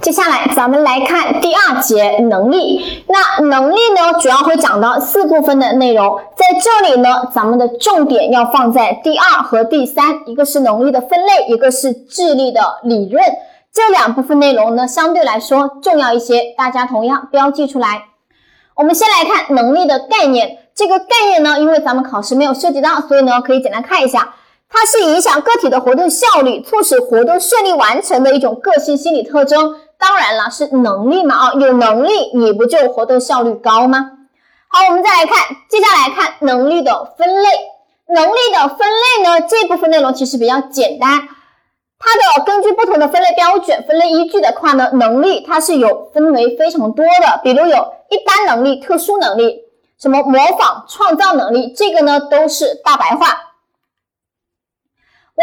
接下来咱们来看第二节能力。那能力呢，主要会讲到四部分的内容。在这里呢，咱们的重点要放在第二和第三，一个是能力的分类，一个是智力的理论。这两部分内容呢，相对来说重要一些，大家同样标记出来。我们先来看能力的概念。这个概念呢，因为咱们考试没有涉及到，所以呢，可以简单看一下。它是影响个体的活动效率，促使活动顺利完成的一种个性心理特征。当然了，是能力嘛啊，有能力你不就活动效率高吗？好，我们再来看，接下来看能力的分类。能力的分类呢，这部分内容其实比较简单。它的根据不同的分类标准、分类依据的话呢，能力它是有分为非常多的，比如有一般能力、特殊能力，什么模仿、创造能力，这个呢都是大白话。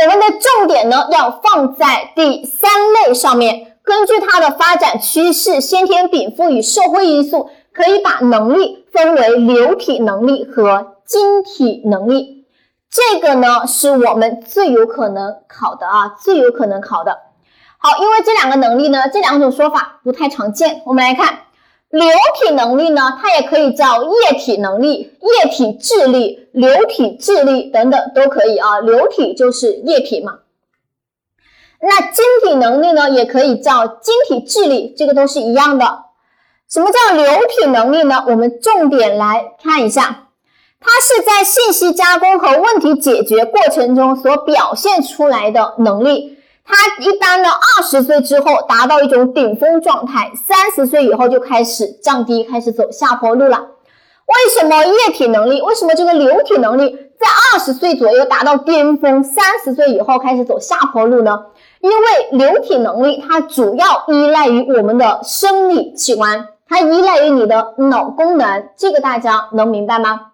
我们的重点呢要放在第三类上面。根据它的发展趋势、先天禀赋与社会因素，可以把能力分为流体能力和晶体能力。这个呢是我们最有可能考的啊，最有可能考的。好，因为这两个能力呢，这两种说法不太常见。我们来看流体能力呢，它也可以叫液体能力、液体智力、流体智力等等都可以啊。流体就是液体嘛。那晶体能力呢，也可以叫晶体智力，这个都是一样的。什么叫流体能力呢？我们重点来看一下，它是在信息加工和问题解决过程中所表现出来的能力。它一般呢，二十岁之后达到一种顶峰状态，三十岁以后就开始降低，开始走下坡路了。为什么液体能力？为什么这个流体能力在二十岁左右达到巅峰，三十岁以后开始走下坡路呢？因为流体能力它主要依赖于我们的生理器官，它依赖于你的脑功能，这个大家能明白吗？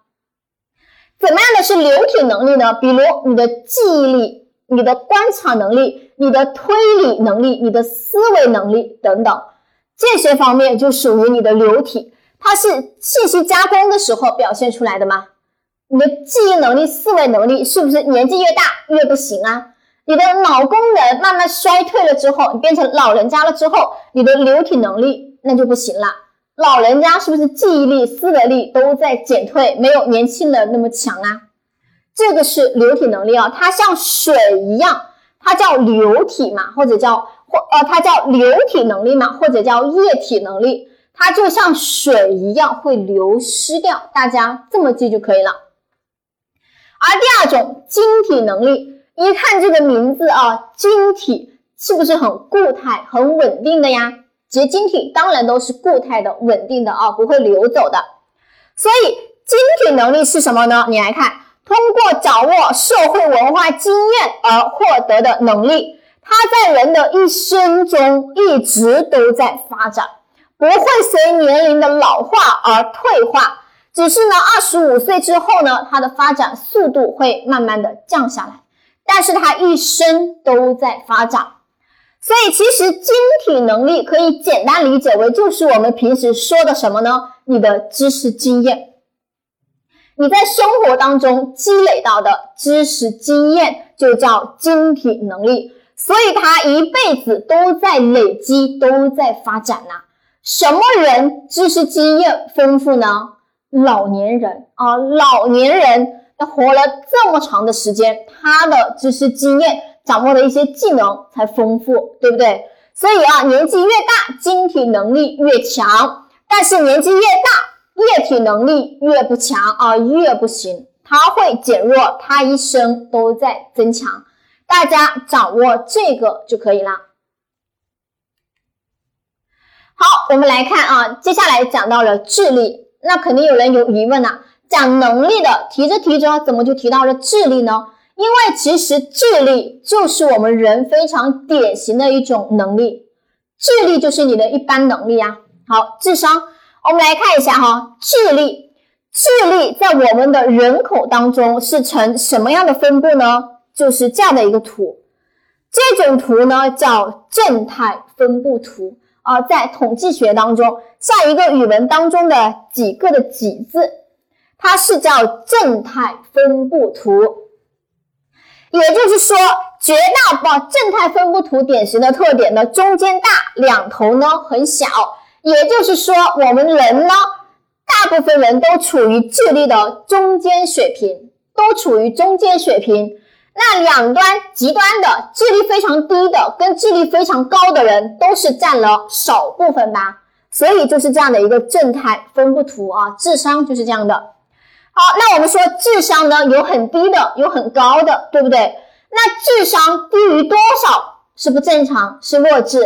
怎么样的是流体能力呢？比如你的记忆力、你的观察能力、你的推理能力、你的思维能力等等，这些方面就属于你的流体，它是信息加工的时候表现出来的吗？你的记忆能力、思维能力是不是年纪越大越不行啊？你的脑功能慢慢衰退了之后，你变成老人家了之后，你的流体能力那就不行了。老人家是不是记忆力、思维力都在减退，没有年轻人那么强啊？这个是流体能力啊，它像水一样，它叫流体嘛，或者叫或呃，它叫流体能力嘛，或者叫液体能力，它就像水一样会流失掉，大家这么记就可以了。而第二种晶体能力。一看这个名字啊，晶体是不是很固态、很稳定的呀？结晶体当然都是固态的、稳定的啊，不会流走的。所以晶体能力是什么呢？你来看，通过掌握社会文化经验而获得的能力，它在人的一生中一直都在发展，不会随年龄的老化而退化，只是呢，二十五岁之后呢，它的发展速度会慢慢的降下来。但是它一生都在发展，所以其实晶体能力可以简单理解为就是我们平时说的什么呢？你的知识经验，你在生活当中积累到的知识经验就叫晶体能力，所以它一辈子都在累积，都在发展呐。什么人知识经验丰富呢？老年人啊，老年人。活了这么长的时间，他的知识经验、掌握的一些技能才丰富，对不对？所以啊，年纪越大，晶体能力越强；但是年纪越大，液体能力越不强啊，越不行，它会减弱，它一生都在增强。大家掌握这个就可以了。好，我们来看啊，接下来讲到了智力，那肯定有人有疑问了。讲能力的提着提着，怎么就提到了智力呢？因为其实智力就是我们人非常典型的一种能力，智力就是你的一般能力呀。好，智商，我们来看一下哈，智力，智力在我们的人口当中是呈什么样的分布呢？就是这样的一个图，这种图呢叫正态分布图啊，在统计学当中，像一个语文当中的几个的几字。它是叫正态分布图，也就是说，绝大部分正态分布图典型的特点呢，中间大，两头呢很小，也就是说，我们人呢，大部分人都处于智力的中间水平，都处于中间水平。那两端极端的智力非常低的，跟智力非常高的人，都是占了少部分吧。所以就是这样的一个正态分布图啊，智商就是这样的。好，那我们说智商呢，有很低的，有很高的，对不对？那智商低于多少是不正常，是弱智；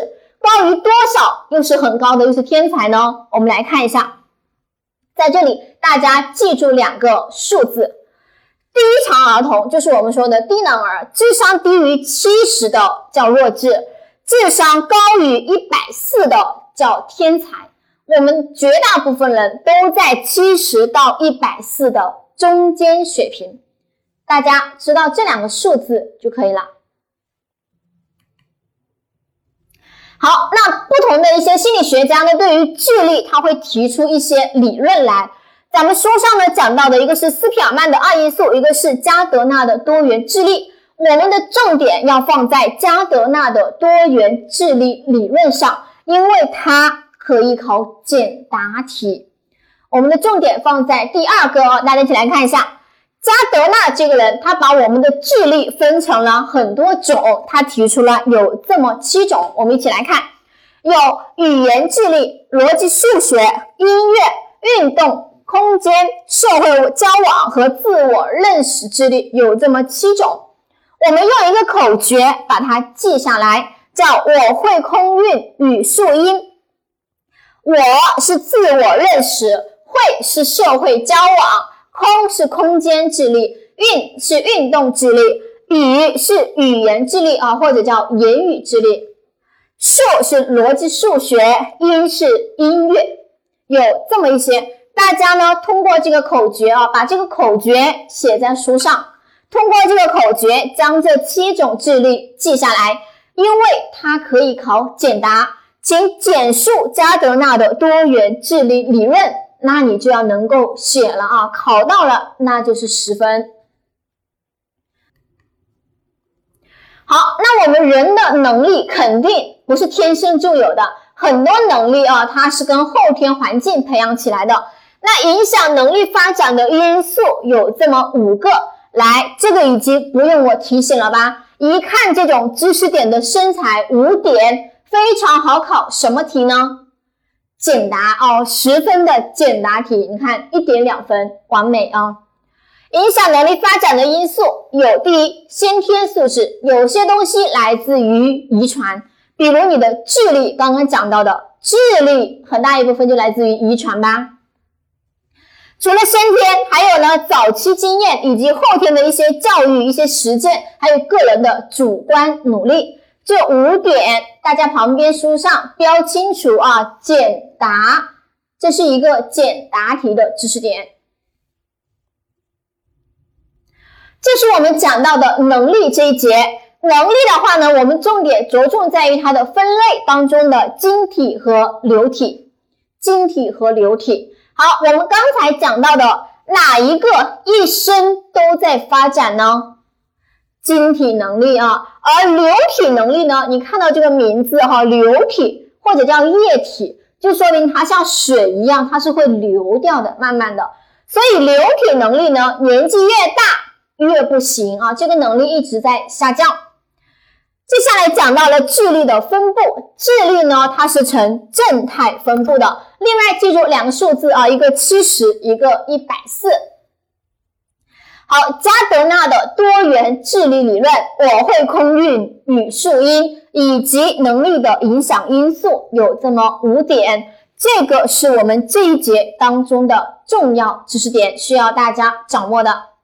高于多少又是很高的，又是天才呢？我们来看一下，在这里大家记住两个数字：低常儿童就是我们说的低能儿，智商低于七十的叫弱智，智商高于一百四的。叫天才，我们绝大部分人都在七十到一百四的中间水平，大家知道这两个数字就可以了。好，那不同的一些心理学家呢，对于智力他会提出一些理论来。咱们书上呢讲到的一个是斯皮尔曼的二因素，一个是加德纳的多元智力。我们的重点要放在加德纳的多元智力理论上。因为它可以考简答题，我们的重点放在第二个哦，大家一起来看一下，加德纳这个人，他把我们的智力分成了很多种，他提出了有这么七种，我们一起来看，有语言智力、逻辑数学、音乐、运动、空间、社会交往和自我认识智力，有这么七种，我们用一个口诀把它记下来。叫我会空运语数音，我是自我认识，会是社会交往，空是空间智力，运是运动智力，语是语言智力啊，或者叫言语智力，数是逻辑数学，音是音乐，有这么一些，大家呢通过这个口诀啊，把这个口诀写在书上，通过这个口诀将这七种智力记下来。因为它可以考简答，请简述加德纳的多元智力理论，那你就要能够写了啊，考到了那就是十分。好，那我们人的能力肯定不是天生就有的，很多能力啊，它是跟后天环境培养起来的。那影响能力发展的因素有这么五个，来，这个已经不用我提醒了吧？一看这种知识点的身材五点非常好考，什么题呢？简答哦，十分的简答题。你看一点两分，完美啊！影响能力发展的因素有：第一，先天素质，有些东西来自于遗传，比如你的智力，刚刚讲到的智力，很大一部分就来自于遗传吧。除了先天，还有呢，早期经验以及后天的一些教育、一些实践，还有个人的主观努力，这五点大家旁边书上标清楚啊。简答，这是一个简答题的知识点。这是我们讲到的能力这一节。能力的话呢，我们重点着重在于它的分类当中的晶体和流体，晶体和流体。好，我们刚才讲到的哪一个一生都在发展呢？晶体能力啊，而流体能力呢？你看到这个名字哈，流体或者叫液体，就说明它像水一样，它是会流掉的，慢慢的。所以流体能力呢，年纪越大越不行啊，这个能力一直在下降。接下来讲到了智力的分布，智力呢，它是呈正态分布的。另外记住两个数字啊，一个七十，一个一百四。好，加德纳的多元智力理论，我会空运语数音以及能力的影响因素有这么五点，这个是我们这一节当中的重要知识点，需要大家掌握的。